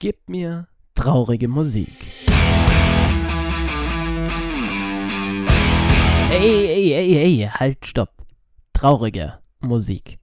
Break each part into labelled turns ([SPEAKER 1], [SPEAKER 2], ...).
[SPEAKER 1] Gib mir traurige Musik. Ey, ey, ey, ey, halt, stopp. Traurige Musik.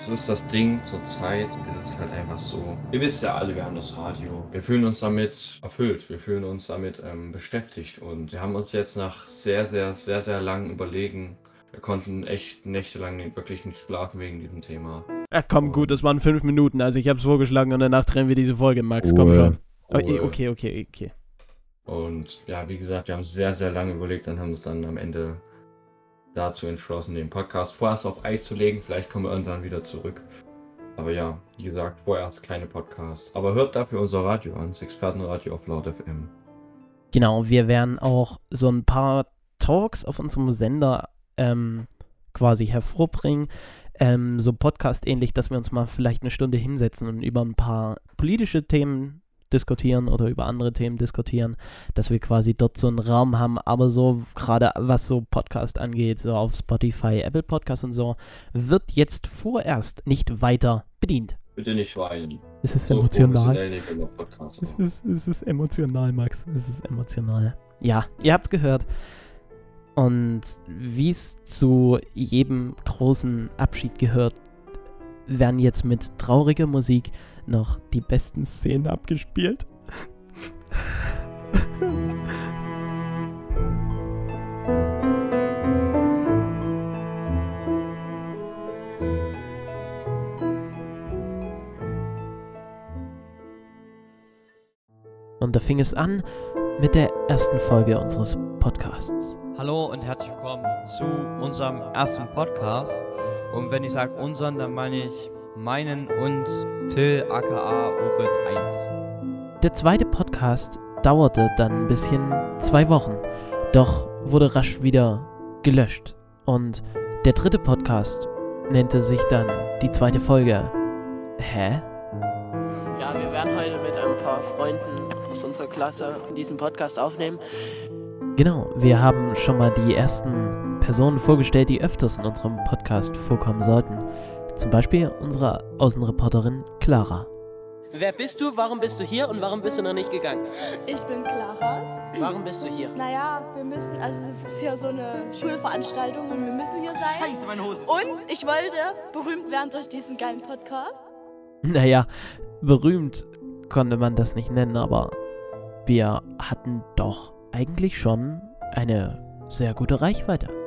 [SPEAKER 2] Das ist das Ding zur Zeit, ist es halt einfach so. Ihr wisst ja alle, wir haben das Radio. Wir fühlen uns damit erfüllt, wir fühlen uns damit ähm, beschäftigt und wir haben uns jetzt nach sehr, sehr, sehr, sehr langem Überlegen, wir konnten echt nächtelang nicht, wirklich nicht schlafen wegen diesem Thema.
[SPEAKER 1] Ja, komm, gut, das waren fünf Minuten. Also ich hab's vorgeschlagen und danach drehen wir diese Folge, Max. Komm
[SPEAKER 2] Ruhe.
[SPEAKER 1] schon. Oh, eh,
[SPEAKER 2] Ruhe.
[SPEAKER 1] okay, okay, okay.
[SPEAKER 2] Und ja, wie gesagt, wir haben sehr, sehr lange überlegt und haben uns dann am Ende dazu entschlossen, den Podcast vorerst auf Eis zu legen. Vielleicht kommen wir irgendwann wieder zurück. Aber ja, wie gesagt, vorerst keine Podcasts. Aber hört dafür unser Radio an, das Expertenradio auf Laut FM.
[SPEAKER 1] Genau, wir werden auch so ein paar Talks auf unserem Sender ähm, quasi hervorbringen. Ähm, so Podcast-ähnlich, dass wir uns mal vielleicht eine Stunde hinsetzen und über ein paar politische Themen diskutieren oder über andere Themen diskutieren, dass wir quasi dort so einen Raum haben, aber so gerade was so Podcast angeht, so auf Spotify, Apple Podcast und so, wird jetzt vorerst nicht weiter bedient.
[SPEAKER 2] Bitte nicht weinen.
[SPEAKER 1] Es ist
[SPEAKER 2] So
[SPEAKER 1] emotional. Es ist, es ist emotional, Max. Es ist emotional. Ja, ihr habt gehört. Und wie es zu jedem großen Abschied gehört, werden jetzt mit trauriger Musik noch die besten Szenen abgespielt. Und da fing es an mit der ersten Folge unseres Podcasts.
[SPEAKER 3] Hallo und herzlich willkommen zu unserem ersten Podcast. Und wenn ich sage unseren, dann meine ich meinen und Till aka Orit 1.
[SPEAKER 1] Der zweite Podcast dauerte dann ein bisschen zwei Wochen, doch wurde rasch wieder gelöscht. Und der dritte Podcast nannte sich dann die zweite Folge. Hä?
[SPEAKER 4] Ja, wir werden heute mit ein paar Freunden aus unserer Klasse diesen Podcast aufnehmen.
[SPEAKER 1] Genau, wir haben schon mal die ersten Personen vorgestellt, die öfters in unserem Podcast vorkommen sollten. Zum Beispiel unsere Außenreporterin Clara.
[SPEAKER 4] Wer bist du? Warum bist du hier? Und warum bist du noch nicht gegangen?
[SPEAKER 5] Ich bin Clara.
[SPEAKER 4] Warum bist du hier?
[SPEAKER 5] Naja, wir müssen, also das ist hier so eine Schulveranstaltung und wir müssen hier sein.
[SPEAKER 3] Scheiße, meine Hose.
[SPEAKER 5] Und ich wollte berühmt werden durch diesen geilen Podcast.
[SPEAKER 1] Naja, berühmt konnte man das nicht nennen, aber wir hatten doch eigentlich schon eine sehr gute Reichweite.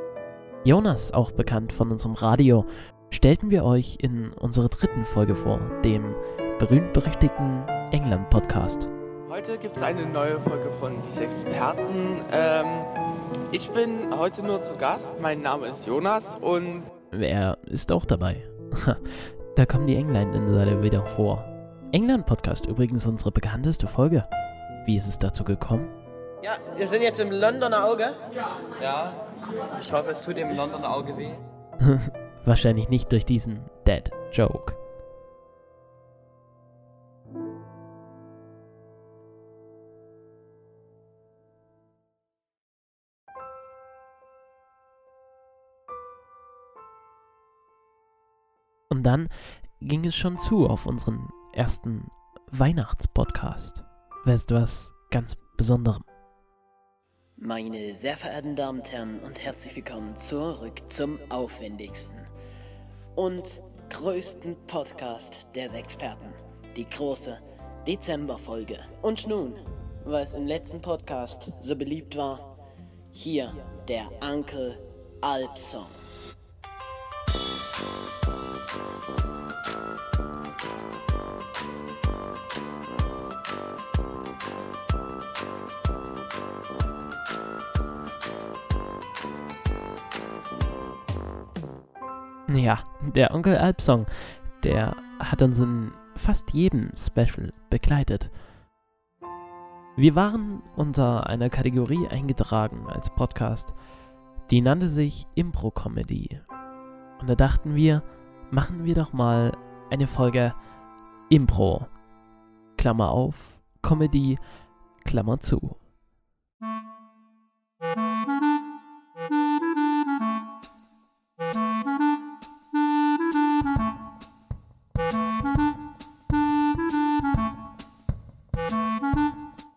[SPEAKER 1] Jonas, auch bekannt von unserem Radio, stellten wir euch in unserer dritten Folge vor, dem berühmt-berüchtigten England-Podcast.
[SPEAKER 6] Heute gibt es eine neue Folge von Die Sechs Experten. Ähm, ich bin heute nur zu Gast. Mein Name ist Jonas und
[SPEAKER 1] Er ist auch dabei. da kommen die England-Insider wieder vor. England-Podcast übrigens unsere bekannteste Folge. Wie ist es dazu gekommen?
[SPEAKER 4] Ja, wir sind jetzt im Londoner Auge.
[SPEAKER 3] Ja, ich hoffe, es tut dem Londoner Auge weh.
[SPEAKER 1] Wahrscheinlich nicht durch diesen Dead Joke. Und dann ging es schon zu auf unseren ersten Weihnachtspodcast. Weißt du was ganz Besonderem?
[SPEAKER 4] Meine sehr verehrten Damen und Herren und herzlich willkommen zurück zum aufwendigsten und größten Podcast der Experten. Die große Dezemberfolge. Und nun, es im letzten Podcast so beliebt war, hier der Uncle Alp Song.
[SPEAKER 1] Ja, der Onkel Alp Song, der hat uns in fast jedem Special begleitet. Wir waren unter einer Kategorie eingetragen als Podcast, die nannte sich Impro-Comedy. Und da dachten wir, machen wir doch mal eine Folge Impro. Klammer auf, Comedy, Klammer zu.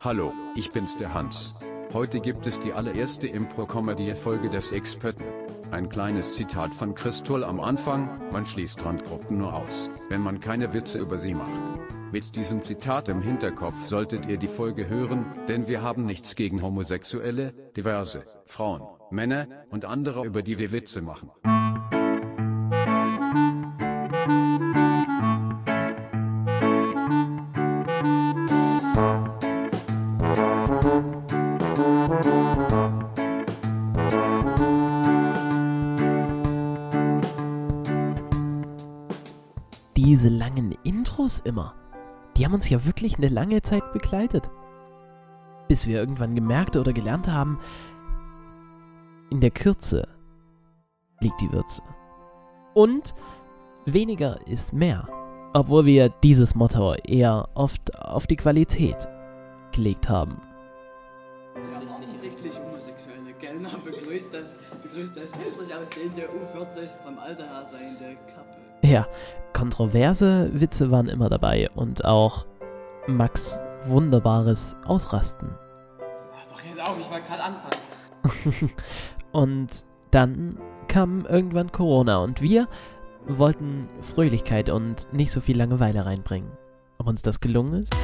[SPEAKER 7] Hallo, ich bin's der Hans. Heute gibt es die allererste Impro-Comedy-Folge des Experten. Ein kleines Zitat von Christol am Anfang, man schließt Randgruppen nur aus, wenn man keine Witze über sie macht. Mit diesem Zitat im Hinterkopf solltet ihr die Folge hören, denn wir haben nichts gegen Homosexuelle, Diverse, Frauen, Männer und andere, über die wir Witze machen.
[SPEAKER 1] Diese langen Intros immer, die haben uns ja wirklich eine lange Zeit begleitet. Bis wir irgendwann gemerkt oder gelernt haben, in der Kürze liegt die Würze. Und weniger ist mehr. Obwohl wir dieses Motto eher oft auf die Qualität gelegt haben.
[SPEAKER 8] Offensichtlich homosexuelle Kellner begrüßt das, begrüßt das hässlich aussehende U40 vom Alter her seiende Couple.
[SPEAKER 1] Ja, kontroverse Witze waren immer dabei und auch Max wunderbares Ausrasten.
[SPEAKER 8] Ach, doch jetzt auf, ich wollte gerade anfangen.
[SPEAKER 1] und dann kam irgendwann Corona und wir wollten Fröhlichkeit und nicht so viel Langeweile reinbringen. Ob uns das gelungen ist?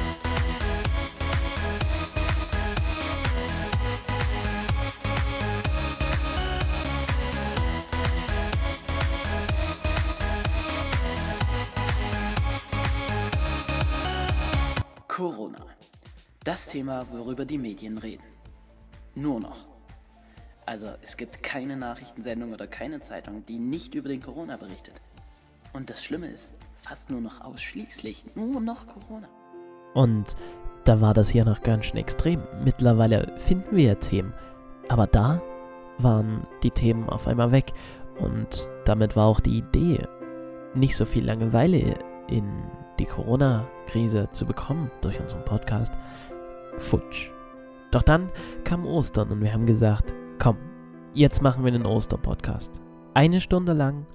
[SPEAKER 4] Das Thema, worüber die Medien reden. Nur noch. Also es gibt keine Nachrichtensendung oder keine Zeitung, die nicht über den Corona berichtet. Und das Schlimme ist, fast nur noch ausschließlich nur noch Corona.
[SPEAKER 1] Und da war das hier noch ganz schön extrem. Mittlerweile finden wir ja Themen. Aber da waren die Themen auf einmal weg. Und damit war auch die Idee, nicht so viel Langeweile in die Corona-Krise zu bekommen durch unseren Podcast, futsch. Doch dann kam Ostern und wir haben gesagt, komm, jetzt machen wir den Oster-Podcast. Eine Stunde lang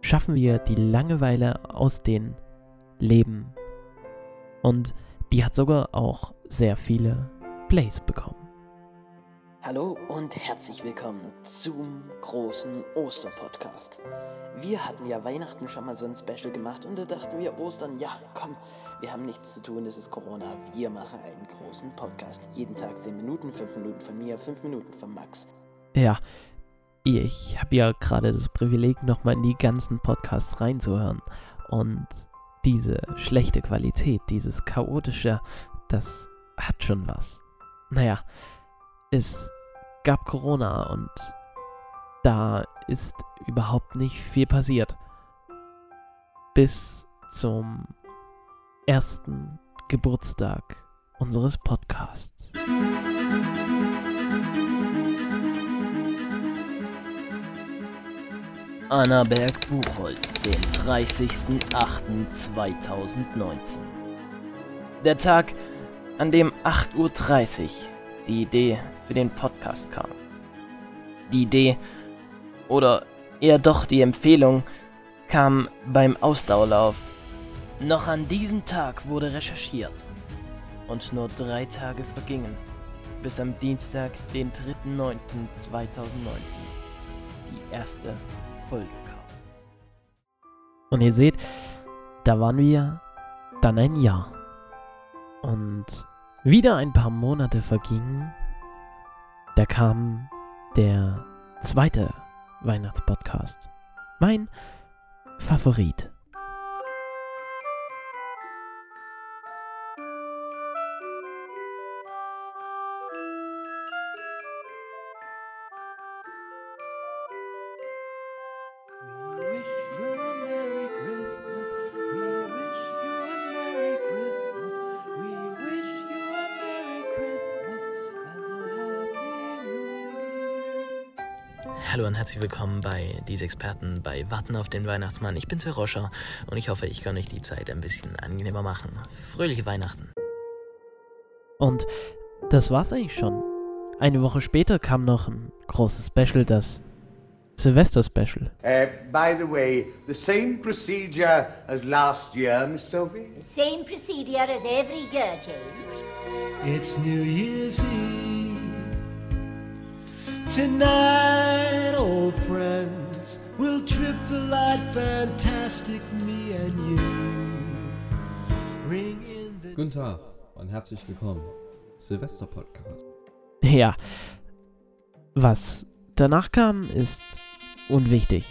[SPEAKER 1] schaffen wir die Langeweile aus den Leben. Und die hat sogar auch sehr viele Plays bekommen.
[SPEAKER 4] Hallo und herzlich willkommen zum großen Oster-Podcast. Wir hatten ja Weihnachten schon mal so ein Special gemacht und da dachten wir Ostern, ja komm, wir haben nichts zu tun, es ist Corona, wir machen einen großen Podcast. Jeden Tag 10 Minuten, 5 Minuten von mir, 5 Minuten von Max.
[SPEAKER 1] Ja, ich habe ja gerade das Privileg, nochmal in die ganzen Podcasts reinzuhören. Und diese schlechte Qualität, dieses chaotische, das hat schon was. Naja, es gab Corona und da ist überhaupt nicht viel passiert. Bis zum ersten Geburtstag unseres Podcasts.
[SPEAKER 4] Annaberg Buchholz, den 30.08.2019. Der Tag, an dem 8.30 Uhr die Idee für den Podcast kam. Die Idee, oder eher doch die Empfehlung, kam beim Ausdauerlauf. Noch an diesem Tag wurde recherchiert. Und nur drei Tage vergingen, bis am Dienstag, den 3.9.2019, die erste Folge kam.
[SPEAKER 1] Und ihr seht, da waren wir dann ein Jahr. Und wieder ein paar Monate vergingen. Da kam der zweite Weihnachtspodcast. Mein Favorit.
[SPEAKER 9] Hallo und herzlich willkommen bei Diese Experten bei Warten auf den Weihnachtsmann. Ich bin Sir Roscher und ich hoffe, ich kann euch die Zeit ein bisschen angenehmer machen. Fröhliche Weihnachten.
[SPEAKER 1] Und das war's eigentlich schon. Eine Woche später kam noch ein großes Special, das Silvester-Special.
[SPEAKER 10] Uh, by the way, the same procedure as last year, Miss Sophie?
[SPEAKER 11] Same procedure as every year, James.
[SPEAKER 12] It's New Year's Eve. Tonight, old friends, we'll trip the light fantastic, me and you. Ring in the
[SPEAKER 2] Guten Tag und herzlich willkommen. Silvester Podcast.
[SPEAKER 1] Ja. Was danach kam, ist unwichtig.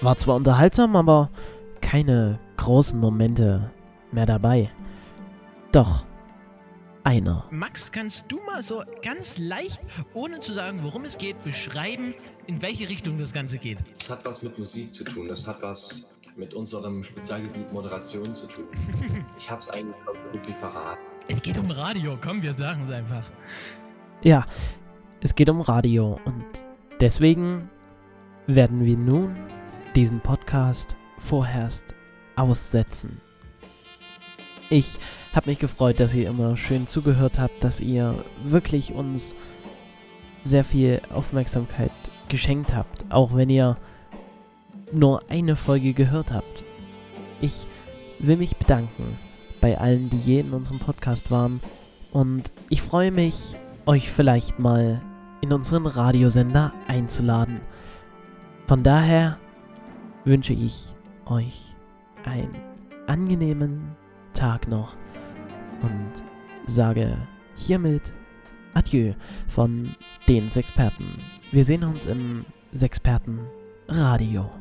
[SPEAKER 1] War zwar unterhaltsam, aber keine großen Momente mehr dabei. Doch einer.
[SPEAKER 13] Max, kannst du mal so ganz leicht, ohne zu sagen, worum es geht, beschreiben, in welche Richtung das Ganze geht?
[SPEAKER 2] Das hat was mit Musik zu tun. Das hat was mit unserem Spezialgebiet Moderation zu tun. Ich hab's eigentlich glaub ich, irgendwie verraten.
[SPEAKER 13] Es geht um Radio, komm, wir sagen es einfach.
[SPEAKER 1] Ja, es geht um Radio und deswegen werden wir nun diesen Podcast vorerst aussetzen. Ich habe mich gefreut, dass ihr immer schön zugehört habt, dass ihr wirklich uns sehr viel Aufmerksamkeit geschenkt habt, auch wenn ihr nur eine Folge gehört habt. Ich will mich bedanken bei allen, die je in unserem Podcast waren und ich freue mich, euch vielleicht mal in unseren Radiosender einzuladen. Von daher wünsche ich euch einen angenehmen Tag noch und sage hiermit Adieu von den Sexperten. Wir sehen uns im Sexperten Radio.